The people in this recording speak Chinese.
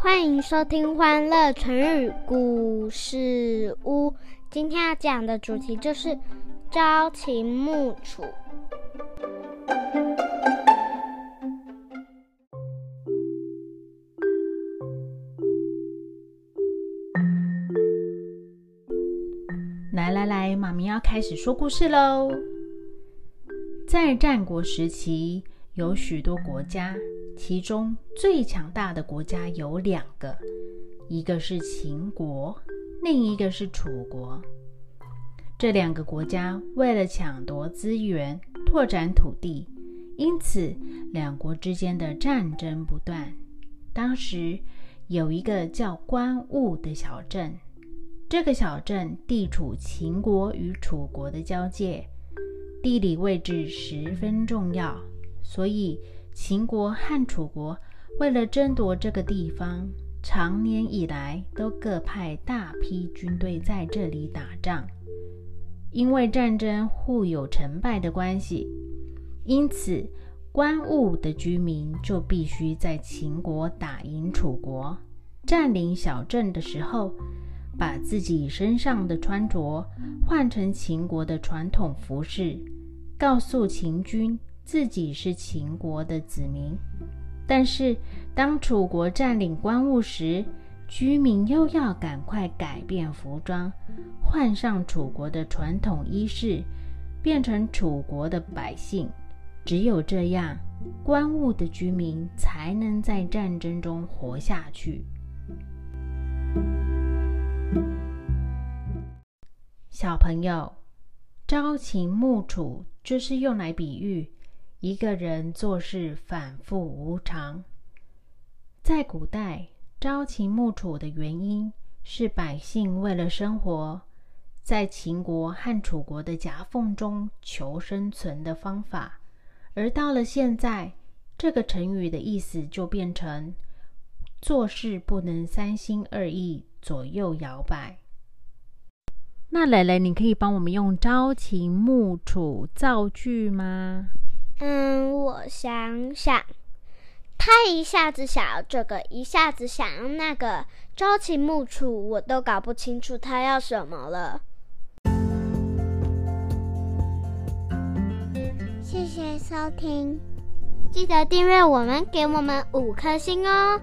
欢迎收听《欢乐成语故事屋》。今天要讲的主题就是朝秦暮楚。来来来，妈咪要开始说故事喽。在战国时期，有许多国家。其中最强大的国家有两个，一个是秦国，另一个是楚国。这两个国家为了抢夺资源、拓展土地，因此两国之间的战争不断。当时有一个叫关雾的小镇，这个小镇地处秦国与楚国的交界，地理位置十分重要，所以。秦国和楚国为了争夺这个地方，长年以来都各派大批军队在这里打仗。因为战争互有成败的关系，因此关务的居民就必须在秦国打赢楚国，占领小镇的时候，把自己身上的穿着换成秦国的传统服饰，告诉秦军。自己是秦国的子民，但是当楚国占领关务时，居民又要赶快改变服装，换上楚国的传统衣饰，变成楚国的百姓。只有这样，关务的居民才能在战争中活下去。小朋友，朝秦暮楚就是用来比喻。一个人做事反复无常，在古代，朝秦暮楚的原因是百姓为了生活，在秦国和楚国的夹缝中求生存的方法。而到了现在，这个成语的意思就变成做事不能三心二意、左右摇摆。那蕾蕾，你可以帮我们用朝秦暮楚造句吗？嗯，我想想，他一下子想要这个，一下子想要那个，朝秦暮楚，我都搞不清楚他要什么了。谢谢收听，记得订阅我们，给我们五颗星哦。